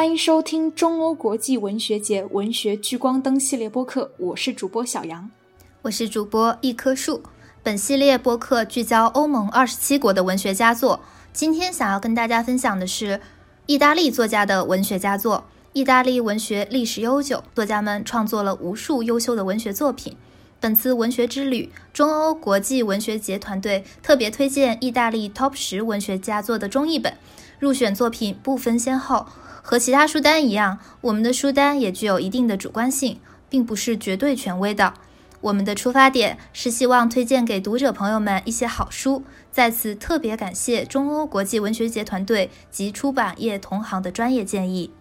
欢迎收听中欧国际文学节文学聚光灯系列播客，我是主播小杨，我是主播一棵树。本系列播客聚焦欧盟二十七国的文学佳作，今天想要跟大家分享的是意大利作家的文学佳作。意大利文学历史悠久，作家们创作了无数优秀的文学作品。本次文学之旅，中欧国际文学节团队特别推荐意大利 TOP 十文学佳作的中译本。入选作品不分先后，和其他书单一样，我们的书单也具有一定的主观性，并不是绝对权威的。我们的出发点是希望推荐给读者朋友们一些好书。在此特别感谢中欧国际文学节团队及出版业同行的专业建议。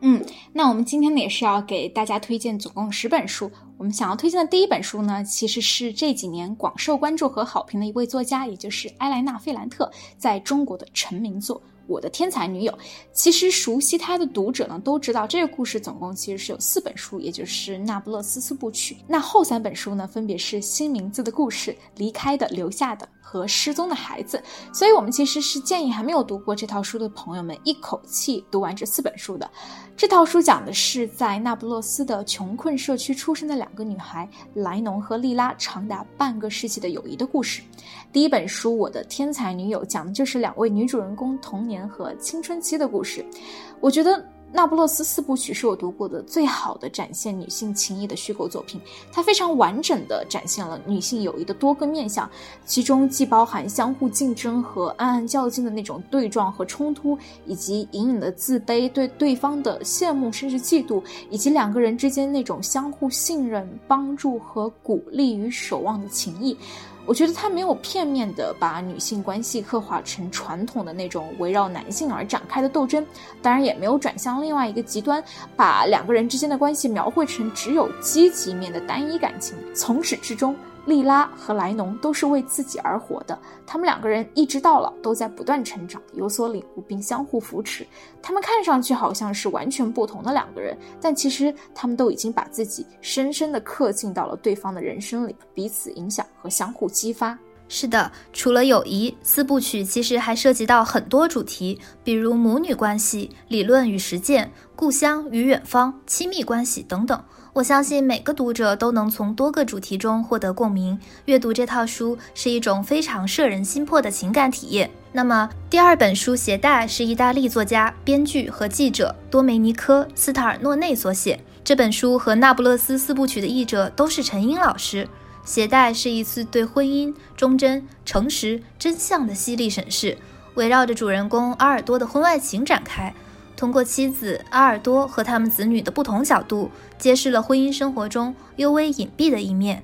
嗯，那我们今天呢也是要给大家推荐总共十本书。我们想要推荐的第一本书呢，其实是这几年广受关注和好评的一位作家，也就是埃莱娜·费兰特在中国的成名作。我的天才女友，其实熟悉她的读者呢都知道，这个故事总共其实是有四本书，也就是《那不勒斯四部曲》。那后三本书呢，分别是《新名字的故事》、《离开的、留下的》和《失踪的孩子》。所以，我们其实是建议还没有读过这套书的朋友们一口气读完这四本书的。这套书讲的是在那不勒斯的穷困社区出生的两个女孩莱农和莉拉长达半个世纪的友谊的故事。第一本书《我的天才女友》讲的就是两位女主人公童年和青春期的故事。我觉得。那不勒斯四部曲是我读过的最好的展现女性情谊的虚构作品，它非常完整的展现了女性友谊的多个面相，其中既包含相互竞争和暗暗较劲的那种对撞和冲突，以及隐隐的自卑、对对方的羡慕甚至嫉妒，以及两个人之间那种相互信任、帮助和鼓励与守望的情谊。我觉得他没有片面的把女性关系刻画成传统的那种围绕男性而展开的斗争，当然也没有转向另外一个极端，把两个人之间的关系描绘成只有积极面的单一感情。从始至终。莉拉和莱农都是为自己而活的，他们两个人一直到老都在不断成长，有所领悟并相互扶持。他们看上去好像是完全不同的两个人，但其实他们都已经把自己深深地刻进到了对方的人生里，彼此影响和相互激发。是的，除了友谊，四部曲其实还涉及到很多主题，比如母女关系、理论与实践、故乡与远方、亲密关系等等。我相信每个读者都能从多个主题中获得共鸣。阅读这套书是一种非常摄人心魄的情感体验。那么，第二本书《携带》是意大利作家、编剧和记者多梅尼科·斯塔尔诺内所写。这本书和《那不勒斯四部曲》的译者都是陈英老师。《携带》是一次对婚姻、忠贞、诚实、真相的犀利审视，围绕着主人公阿尔多的婚外情展开。通过妻子阿尔多和他们子女的不同角度，揭示了婚姻生活中幽微隐蔽的一面。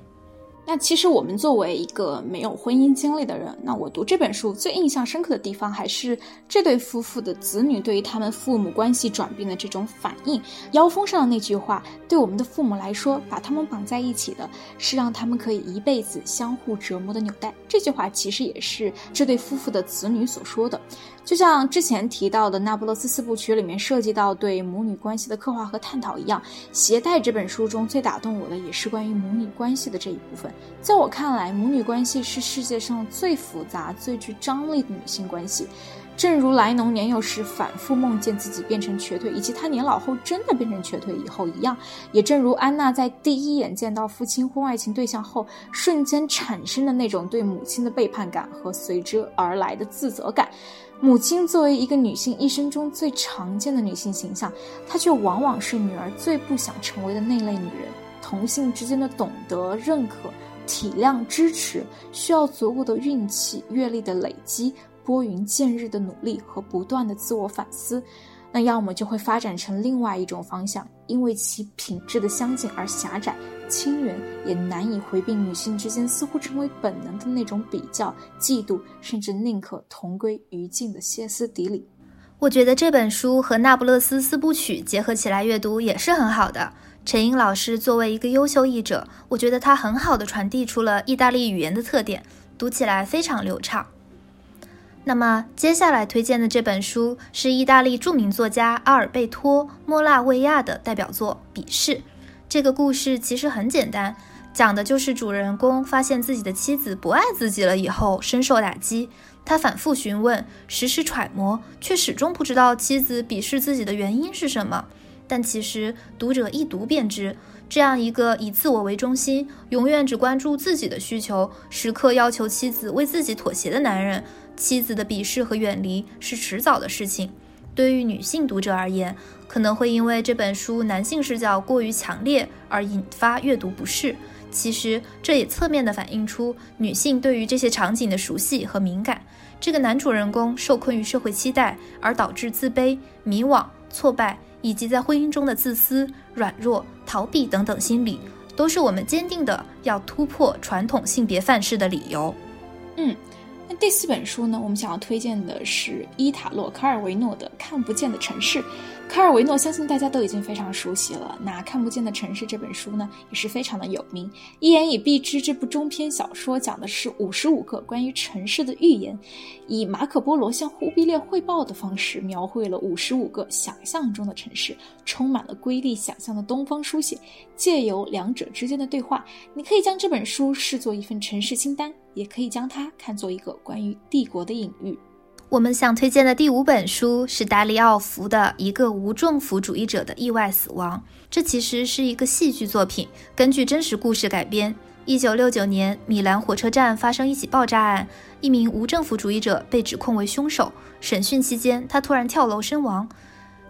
那其实我们作为一个没有婚姻经历的人，那我读这本书最印象深刻的地方，还是这对夫妇的子女对于他们父母关系转变的这种反应。腰封上的那句话：“对我们的父母来说，把他们绑在一起的是让他们可以一辈子相互折磨的纽带。”这句话其实也是这对夫妇的子女所说的。就像之前提到的《那不勒斯四部曲》里面涉及到对母女关系的刻画和探讨一样，《携带》这本书中最打动我的也是关于母女关系的这一部分。在我看来，母女关系是世界上最复杂、最具张力的女性关系。正如莱农年幼时反复梦见自己变成瘸腿，以及他年老后真的变成瘸腿以后一样，也正如安娜在第一眼见到父亲婚外情对象后瞬间产生的那种对母亲的背叛感和随之而来的自责感。母亲作为一个女性一生中最常见的女性形象，她却往往是女儿最不想成为的那类女人。同性之间的懂得、认可、体谅、支持，需要足够的运气、阅历的累积。拨云见日的努力和不断的自我反思，那要么就会发展成另外一种方向，因为其品质的相近而狭窄、亲缘，也难以回避女性之间似乎成为本能的那种比较、嫉妒，甚至宁可同归于尽的歇斯底里。我觉得这本书和《那不勒斯四部曲》结合起来阅读也是很好的。陈英老师作为一个优秀译者，我觉得他很好的传递出了意大利语言的特点，读起来非常流畅。那么接下来推荐的这本书是意大利著名作家阿尔贝托·莫拉维亚的代表作《鄙视》。这个故事其实很简单，讲的就是主人公发现自己的妻子不爱自己了以后，深受打击。他反复询问，时时揣摩，却始终不知道妻子鄙视自己的原因是什么。但其实读者一读便知，这样一个以自我为中心、永远只关注自己的需求、时刻要求妻子为自己妥协的男人，妻子的鄙视和远离是迟早的事情。对于女性读者而言，可能会因为这本书男性视角过于强烈而引发阅读不适。其实这也侧面的反映出女性对于这些场景的熟悉和敏感。这个男主人公受困于社会期待，而导致自卑、迷惘、挫败，以及在婚姻中的自私、软弱、逃避等等心理，都是我们坚定的要突破传统性别范式的理由。嗯。第四本书呢，我们想要推荐的是伊塔洛·卡尔维诺的《看不见的城市》。卡尔维诺相信大家都已经非常熟悉了。那《看不见的城市》这本书呢，也是非常的有名。一言以蔽之，这部中篇小说讲的是五十五个关于城市的预言，以马可·波罗向忽必烈汇报的方式，描绘了五十五个想象中的城市，充满了瑰丽想象的东方书写。借由两者之间的对话，你可以将这本书视作一份城市清单，也可以将它看作一个关于帝国的隐喻。我们想推荐的第五本书是达里奥·福的《一个无政府主义者的意外死亡》。这其实是一个戏剧作品，根据真实故事改编。一九六九年，米兰火车站发生一起爆炸案，一名无政府主义者被指控为凶手。审讯期间，他突然跳楼身亡。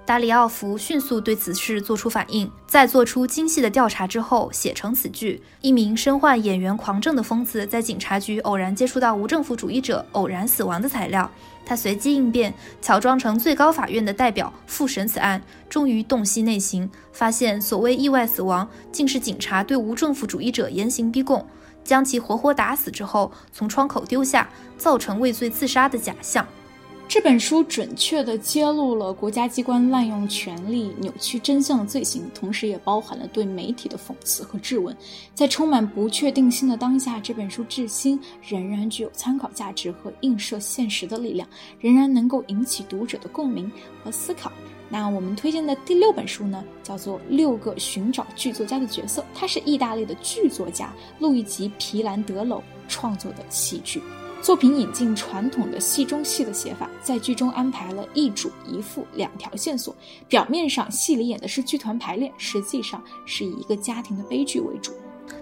达里奥福迅速对此事做出反应，在做出精细的调查之后，写成此剧。一名身患演员狂症的疯子在警察局偶然接触到无政府主义者偶然死亡的材料，他随机应变，乔装成最高法院的代表复审此案，终于洞悉内情，发现所谓意外死亡，竟是警察对无政府主义者严刑逼供，将其活活打死之后从窗口丢下，造成畏罪自杀的假象。这本书准确地揭露了国家机关滥用权力、扭曲真相的罪行，同时也包含了对媒体的讽刺和质问。在充满不确定性的当下，这本书至今仍然具有参考价值和映射现实的力量，仍然能够引起读者的共鸣和思考。那我们推荐的第六本书呢，叫做《六个寻找剧作家的角色》，它是意大利的剧作家路易吉·皮兰德楼创作的戏剧。作品引进传统的戏中戏的写法，在剧中安排了一主一副两条线索。表面上戏里演的是剧团排练，实际上是以一个家庭的悲剧为主。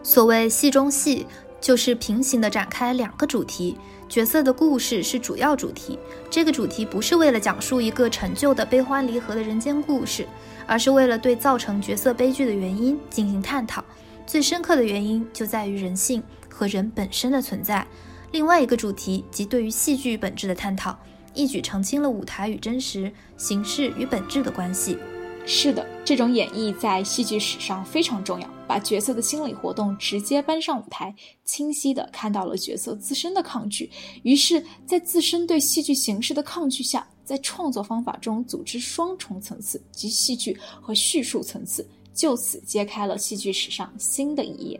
所谓戏中戏，就是平行的展开两个主题，角色的故事是主要主题。这个主题不是为了讲述一个陈旧的悲欢离合的人间故事，而是为了对造成角色悲剧的原因进行探讨。最深刻的原因就在于人性和人本身的存在。另外一个主题即对于戏剧本质的探讨，一举澄清了舞台与真实、形式与本质的关系。是的，这种演绎在戏剧史上非常重要，把角色的心理活动直接搬上舞台，清晰地看到了角色自身的抗拒。于是，在自身对戏剧形式的抗拒下，在创作方法中组织双重层次及戏剧和叙述层次，就此揭开了戏剧史上新的一页。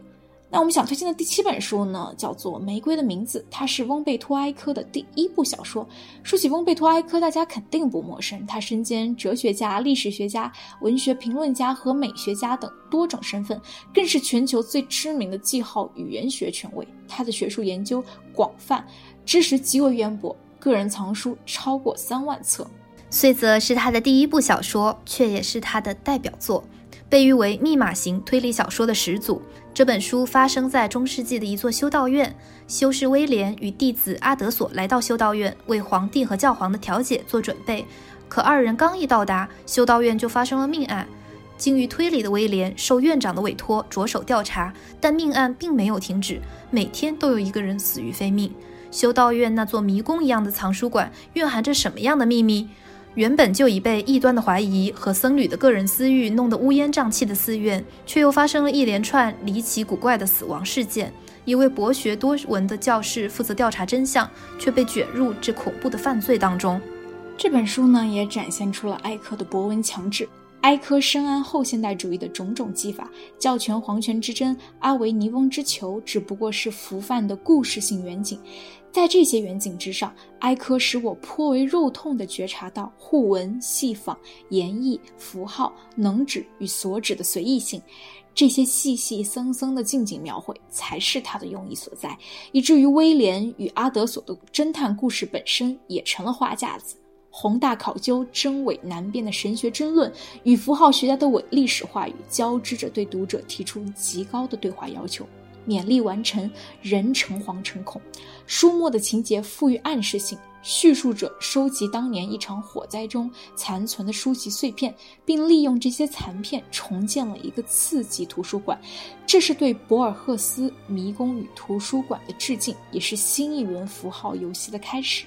那我们想推荐的第七本书呢，叫做《玫瑰的名字》，它是翁贝托埃科的第一部小说。说起翁贝托埃科，大家肯定不陌生，他身兼哲学家、历史学家、文学评论家和美学家等多种身份，更是全球最知名的记号语言学权威。他的学术研究广泛，知识极为渊博，个人藏书超过三万册。虽则是他的第一部小说，却也是他的代表作。被誉为密码型推理小说的始祖。这本书发生在中世纪的一座修道院，修士威廉与弟子阿德索来到修道院，为皇帝和教皇的调解做准备。可二人刚一到达，修道院就发生了命案。精于推理的威廉受院长的委托，着手调查，但命案并没有停止，每天都有一个人死于非命。修道院那座迷宫一样的藏书馆，蕴含着什么样的秘密？原本就已被异端的怀疑和僧侣的个人私欲弄得乌烟瘴气的寺院，却又发生了一连串离奇古怪的死亡事件。一位博学多闻的教士负责调查真相，却被卷入这恐怖的犯罪当中。这本书呢，也展现出了埃克的博闻强志。埃科深谙后现代主义的种种技法，教权皇权之争、阿维尼翁之囚，只不过是浮泛的故事性远景。在这些远景之上，哀科使我颇为肉痛地觉察到互文、戏仿、言意、符号、能指与所指的随意性。这些细细森森的近景描绘，才是他的用意所在，以至于威廉与阿德索的侦探故事本身也成了花架子。宏大考究、真伪难辨的神学争论与符号学家的伪历史话语交织着，对读者提出极高的对话要求。勉力完成，人诚惶诚恐。书末的情节富于暗示性，叙述者收集当年一场火灾中残存的书籍碎片，并利用这些残片重建了一个次级图书馆。这是对博尔赫斯《迷宫与图书馆》的致敬，也是新一轮符号游戏的开始。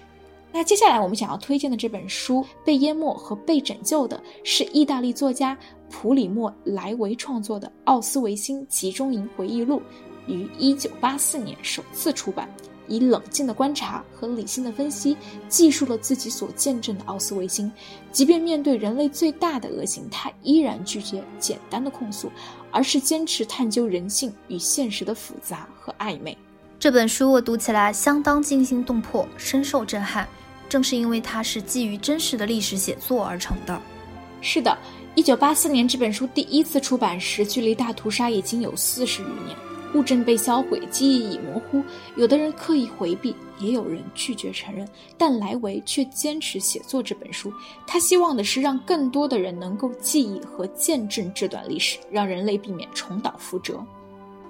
那接下来我们想要推荐的这本书《被淹没和被拯救的》，是意大利作家普里莫·莱维创作的奥斯维辛集中营回忆录，于1984年首次出版。以冷静的观察和理性的分析，记述了自己所见证的奥斯维辛。即便面对人类最大的恶行，他依然拒绝简单的控诉，而是坚持探究人性与现实的复杂和暧昧。这本书我读起来相当惊心动魄，深受震撼。正是因为它是基于真实的历史写作而成的。是的，一九八四年这本书第一次出版时，距离大屠杀已经有四十余年，物证被销毁，记忆已模糊。有的人刻意回避，也有人拒绝承认，但莱维却坚持写作这本书。他希望的是让更多的人能够记忆和见证这段历史，让人类避免重蹈覆辙。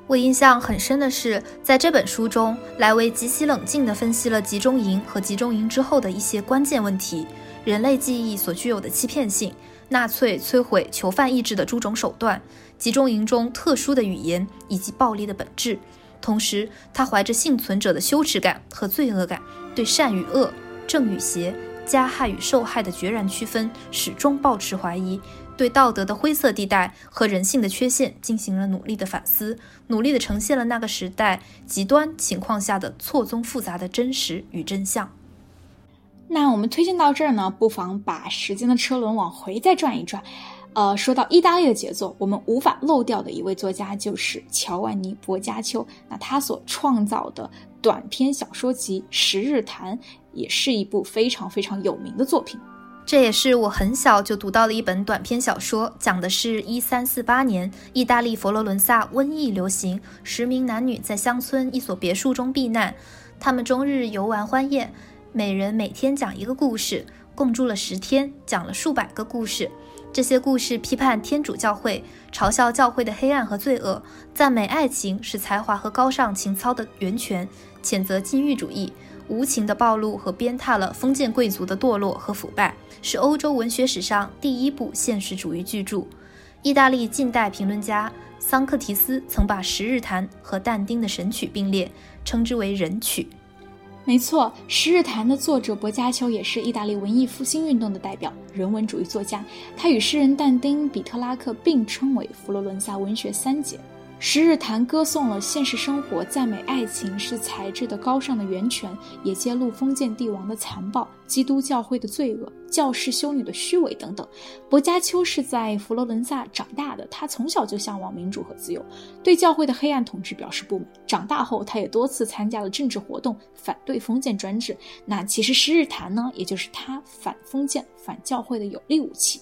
我印象很深的是，在这本书中，莱维极其冷静地分析了集中营和集中营之后的一些关键问题：人类记忆所具有的欺骗性、纳粹摧毁囚犯意志的诸种手段、集中营中特殊的语言以及暴力的本质。同时，他怀着幸存者的羞耻感和罪恶感，对善与恶、正与邪、加害与受害的决然区分始终保持怀疑。对道德的灰色地带和人性的缺陷进行了努力的反思，努力的呈现了那个时代极端情况下的错综复杂的真实与真相。那我们推荐到这儿呢，不妨把时间的车轮往回再转一转。呃，说到意大利的杰作，我们无法漏掉的一位作家就是乔万尼·博加丘。那他所创造的短篇小说集《十日谈》也是一部非常非常有名的作品。这也是我很小就读到的一本短篇小说，讲的是一三四八年意大利佛罗伦萨瘟疫流行，十名男女在乡村一所别墅中避难，他们终日游玩欢宴，每人每天讲一个故事，共住了十天，讲了数百个故事。这些故事批判天主教会，嘲笑教会的黑暗和罪恶，赞美爱情是才华和高尚情操的源泉，谴责禁欲主义。无情地暴露和鞭挞了封建贵族的堕落和腐败，是欧洲文学史上第一部现实主义巨著。意大利近代评论家桑克提斯曾把《十日谈》和但丁的《神曲》并列，称之为“人曲”。没错，《十日谈》的作者薄伽丘也是意大利文艺复兴运动的代表人文主义作家，他与诗人但丁、比特拉克并称为佛罗伦萨文学三杰。《十日谈》歌颂了现实生活，赞美爱情是才智的高尚的源泉，也揭露封建帝王的残暴、基督教会的罪恶、教士修女的虚伪等等。薄伽丘是在佛罗伦萨长大的，他从小就向往民主和自由，对教会的黑暗统治表示不满。长大后，他也多次参加了政治活动，反对封建专制。那其实《十日谈》呢，也就是他反封建、反教会的有力武器。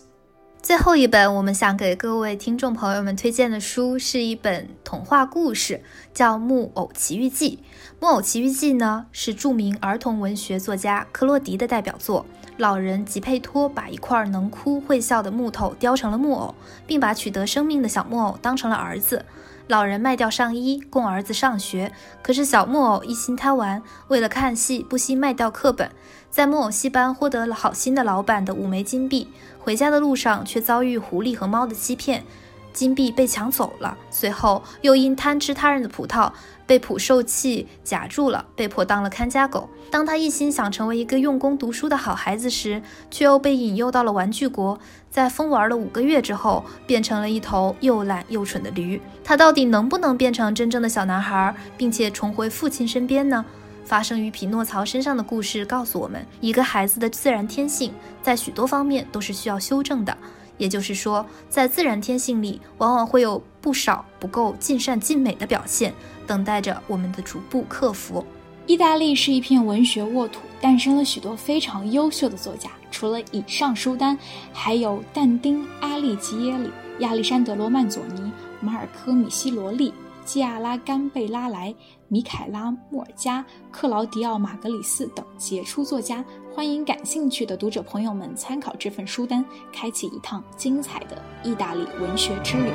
最后一本我们想给各位听众朋友们推荐的书是一本童话故事，叫《木偶奇遇记》。《木偶奇遇记》呢是著名儿童文学作家克洛迪的代表作。老人吉佩托把一块能哭会笑的木头雕成了木偶，并把取得生命的小木偶当成了儿子。老人卖掉上衣供儿子上学，可是小木偶一心贪玩，为了看戏不惜卖掉课本。在木偶戏班获得了好心的老板的五枚金币，回家的路上却遭遇狐狸和猫的欺骗，金币被抢走了。随后又因贪吃他人的葡萄，被捕受气夹住了，被迫当了看家狗。当他一心想成为一个用功读书的好孩子时，却又被引诱到了玩具国，在疯玩了五个月之后，变成了一头又懒又蠢的驴。他到底能不能变成真正的小男孩，并且重回父亲身边呢？发生于匹诺曹身上的故事告诉我们，一个孩子的自然天性在许多方面都是需要修正的。也就是说，在自然天性里，往往会有不少不够尽善尽美的表现，等待着我们的逐步克服。意大利是一片文学沃土，诞生了许多非常优秀的作家。除了以上书单，还有但丁、阿利吉耶里、亚历山德罗曼佐尼、马尔科米西罗利、基亚拉甘贝拉莱、米凯拉莫尔加、克劳迪奥马格里斯等杰出作家。欢迎感兴趣的读者朋友们参考这份书单，开启一趟精彩的意大利文学之旅。